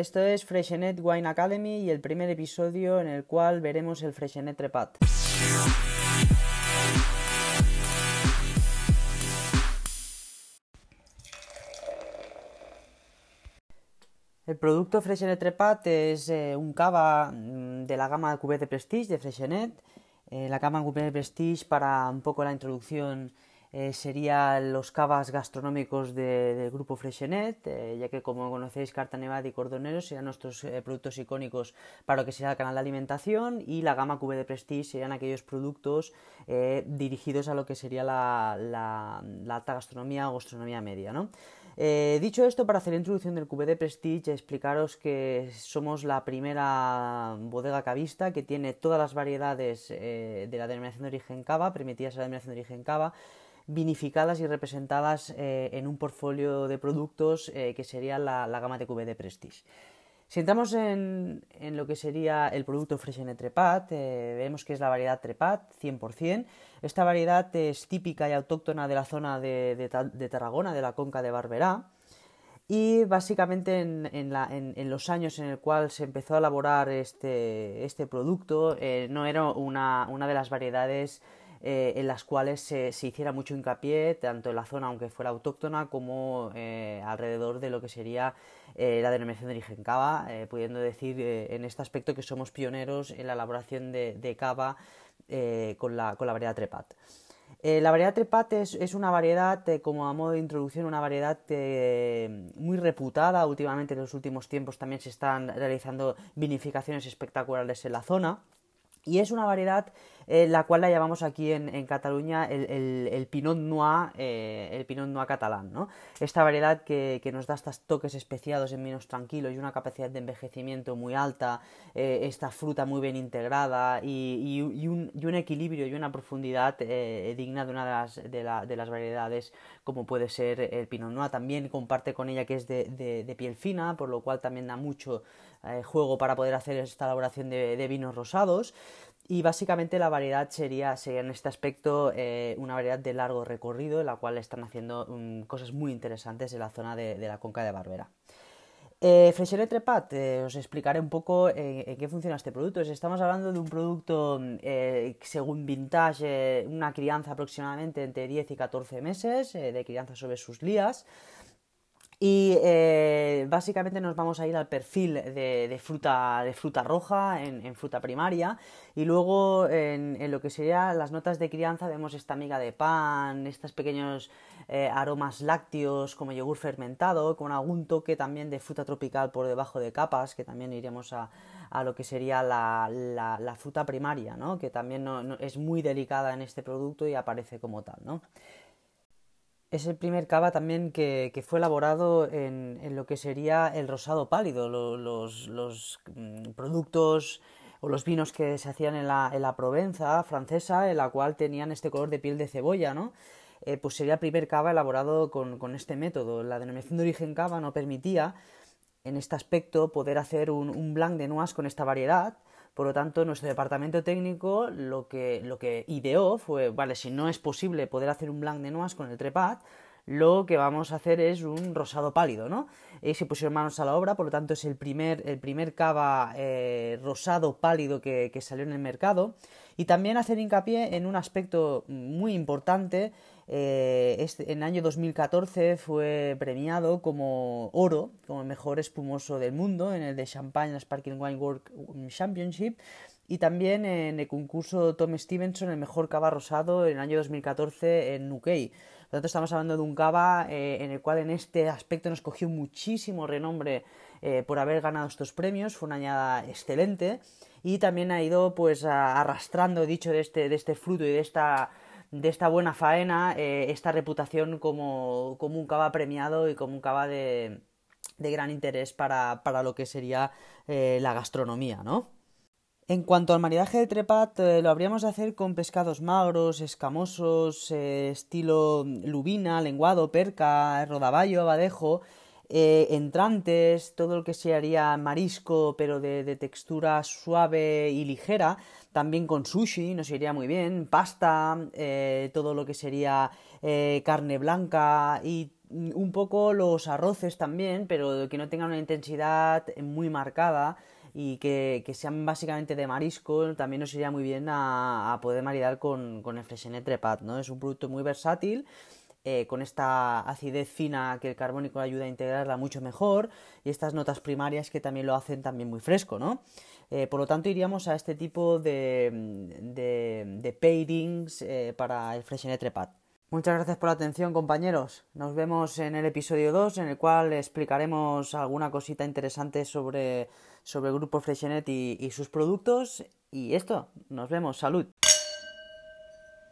Esto es Freshenet Wine Academy y el primer episodio en el cual veremos el Freshenet Trepat. El producto Freshenet Trepat es eh, un cava mm, de la gama QB de Prestige de Freshenet. Eh, la gama QB de Prestige para un poco la introducción eh, serían los cavas gastronómicos del grupo Freshenet, eh, ya que como conocéis Carta Nevada y Cordonero serían nuestros eh, productos icónicos para lo que será el canal de alimentación y la gama QB de Prestige serían aquellos productos dirigidos a lo que sería la, alta gastronomía o gastronomía media. dicho esto, para hacer la introducción del QB de Prestige, explicaros que somos la primera bodega cavista que tiene todas las variedades de la denominación de origen cava, permitidas a la denominación de origen cava, vinificadas y representadas eh, en un portfolio de productos eh, que sería la, gama de QB de Prestige. Si entramos en, lo que sería el producto Freshenet Trepat, eh, vemos que es la variedad Trepat 100%. Esta variedad es típica y autóctona de la zona de, Tarragona, de la conca de Barberá. Y básicamente en, los años en el cual se empezó a elaborar este, este producto, no era una, una de las variedades eh, en las cuales se, hiciera mucho hincapié, tanto en la zona, aunque fuera autóctona, como eh, alrededor de lo que sería eh, la denominación de origen cava, pudiendo decir en este aspecto que somos pioneros en la elaboración de, cava con la, variedad Trepat. la variedad Trepat es, una variedad, como a modo de introducción, una variedad muy reputada. Últimamente, en los últimos tiempos, también se están realizando vinificaciones espectaculares en la zona. Y es una variedad eh, la cual la llamamos aquí en, Cataluña el, Pinot Noir, eh, el Pinot Noir catalán, ¿no? Esta variedad que, nos da estos toques especiados en vinos tranquilos y una capacidad de envejecimiento muy alta, eh, esta fruta muy bien integrada y, un, equilibrio y una profundidad digna de una de las, de, las, variedades como puede ser el Pinot Noir. También comparte con ella que es de, piel fina, por lo cual también da mucho juego para poder hacer esta elaboración de vinos rosados. Y básicamente la variedad sería, en este aspecto eh, una variedad de largo recorrido en la cual están haciendo mm, cosas muy interesantes en la zona de, la conca de Barbera. Eh, eh, os explicaré un poco eh, en qué funciona este producto. Estamos hablando de un producto según vintage, una crianza aproximadamente entre 10 y 14 meses de crianza sobre sus lías. Y eh, básicamente nos vamos a ir al perfil de, fruta, de fruta roja en, fruta primaria y luego en, lo que serían las notas de crianza vemos esta miga de pan, estos pequeños eh, aromas lácteos como yogur fermentado con algún toque también de fruta tropical por debajo de capas que también iremos a, lo que sería la, fruta primaria, ¿no? que también es muy delicada en este producto y aparece como tal. ¿no? Es el primer cava también que, fue elaborado en, lo que sería el rosado pálido, los, mm, productos o los vinos que se hacían en la, en la, Provenza francesa, en la cual tenían este color de piel de cebolla, ¿no? Eh, pues sería el primer cava elaborado con, este método. La denominación de origen cava no permitía, en este aspecto, poder hacer un, un blanc de noix con esta variedad, por lo tanto, nuestro departamento técnico lo que, lo que ideó fue, vale, si no es posible poder hacer un blanc de noix con el trepat, lo que vamos a hacer es un rosado pálido, ¿no? Y se pusieron manos a la obra, por lo tanto es el primer, el primer cava eh, rosado pálido que, salió en el mercado. Y también hacer hincapié en un aspecto muy importante. Eh, este, en el año 2014 fue premiado como oro, como el mejor espumoso del mundo en el de Champagne Sparkling Wine World Championship. Y también en el concurso Tom Stevenson, el mejor cava rosado en el año 2014 en Nukei. Por lo tanto, estamos hablando de un cava eh, en el cual en este aspecto nos cogió muchísimo renombre eh, por haber ganado estos premios. Fue una añada excelente y también ha ido pues arrastrando, dicho, de este, de este fruto y de esta de esta buena faena eh, esta reputación como, un cava premiado y como un cava de, gran interés para, lo que sería la gastronomía, ¿no? En cuanto al maridaje de trepat, eh, lo habríamos de hacer con pescados magros, escamosos, eh, estilo lubina, lenguado, perca, rodaballo, abadejo, eh, entrantes, todo lo que se haría marisco, pero de, textura suave y ligera, también con sushi nos iría muy bien, pasta, todo lo que sería carne blanca y un poco los arroces también, pero que no tengan una intensidad muy marcada y que, sean básicamente de marisco, también nos iría muy bien a, poder maridar con, con el Freshenet Trepat, ¿no? Es un producto muy versátil, eh, con esta acidez fina que el carbónico ayuda a integrarla mucho mejor y estas notas primarias que también lo hacen también muy fresco, ¿no? Eh, por lo tanto, iríamos a este tipo de, de, pairings eh, para el Freshenet Trepat. Muchas gracias por la atención, compañeros. Nos vemos en el episodio 2, en el cual explicaremos alguna cosita interesante sobre, sobre el grupo Freshenet y sus productos. Y esto, nos vemos. Salud.